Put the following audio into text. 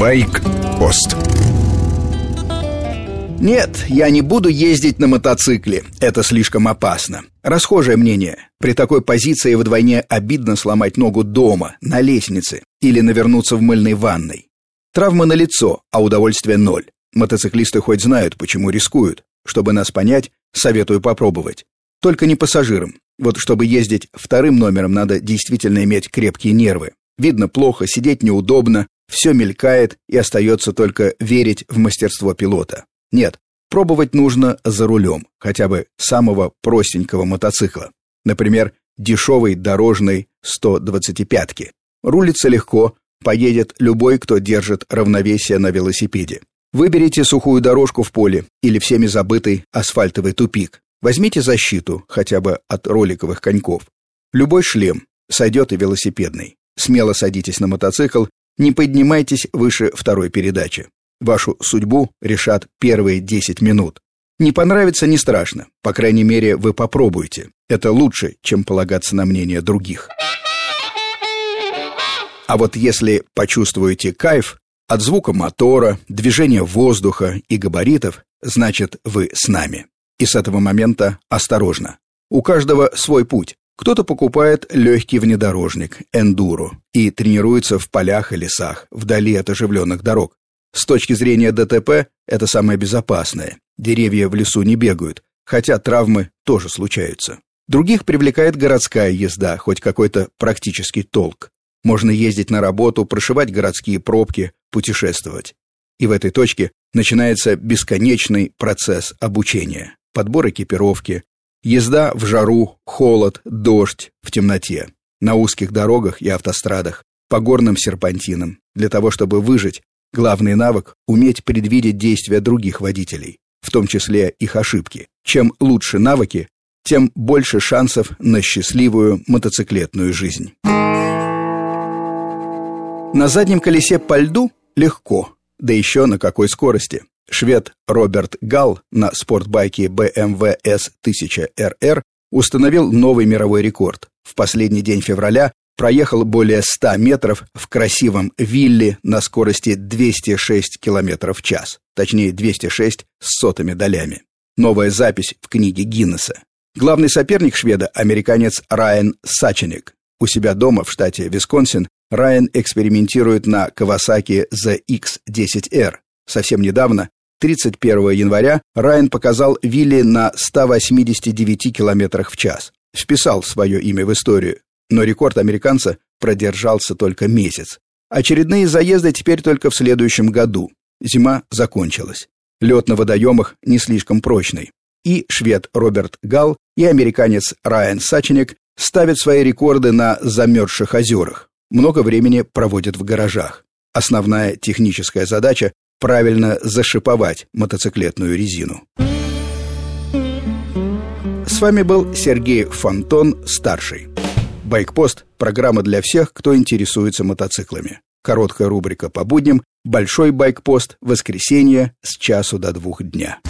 Байк-пост Нет, я не буду ездить на мотоцикле. Это слишком опасно. Расхожее мнение. При такой позиции вдвойне обидно сломать ногу дома, на лестнице или навернуться в мыльной ванной. Травма на лицо, а удовольствие ноль. Мотоциклисты хоть знают, почему рискуют. Чтобы нас понять, советую попробовать. Только не пассажирам. Вот чтобы ездить вторым номером, надо действительно иметь крепкие нервы. Видно плохо, сидеть неудобно, все мелькает и остается только верить в мастерство пилота. Нет, пробовать нужно за рулем, хотя бы самого простенького мотоцикла. Например, дешевой дорожной 125-ки. Рулится легко, поедет любой, кто держит равновесие на велосипеде. Выберите сухую дорожку в поле или всеми забытый асфальтовый тупик. Возьмите защиту, хотя бы от роликовых коньков. Любой шлем, сойдет и велосипедный. Смело садитесь на мотоцикл, не поднимайтесь выше второй передачи. Вашу судьбу решат первые 10 минут. Не понравится не страшно, по крайней мере, вы попробуете. Это лучше, чем полагаться на мнение других. А вот если почувствуете кайф от звука мотора, движения воздуха и габаритов, значит, вы с нами. И с этого момента осторожно. У каждого свой путь. Кто-то покупает легкий внедорожник, эндуро, и тренируется в полях и лесах, вдали от оживленных дорог. С точки зрения ДТП, это самое безопасное. Деревья в лесу не бегают, хотя травмы тоже случаются. Других привлекает городская езда, хоть какой-то практический толк. Можно ездить на работу, прошивать городские пробки, путешествовать. И в этой точке начинается бесконечный процесс обучения подбор экипировки, езда в жару, холод, дождь, в темноте, на узких дорогах и автострадах, по горным серпантинам. Для того, чтобы выжить, главный навык – уметь предвидеть действия других водителей, в том числе их ошибки. Чем лучше навыки, тем больше шансов на счастливую мотоциклетную жизнь. На заднем колесе по льду легко, да еще на какой скорости. Швед Роберт Гал на спортбайке BMW S1000RR установил новый мировой рекорд. В последний день февраля проехал более 100 метров в красивом вилле на скорости 206 км в час, точнее 206 с сотыми долями. Новая запись в книге Гиннесса. Главный соперник шведа – американец Райан Саченик. У себя дома в штате Висконсин Райан экспериментирует на Kawasaki ZX-10R. Совсем недавно 31 января Райан показал Вилли на 189 км в час. Вписал свое имя в историю, но рекорд американца продержался только месяц. Очередные заезды теперь только в следующем году. Зима закончилась. Лед на водоемах не слишком прочный. И швед Роберт Гал, и американец Райан Саченик ставят свои рекорды на замерзших озерах. Много времени проводят в гаражах. Основная техническая задача правильно зашиповать мотоциклетную резину. С вами был Сергей Фонтон, старший. Байкпост – программа для всех, кто интересуется мотоциклами. Короткая рубрика по будням, большой байкпост, воскресенье с часу до двух дня.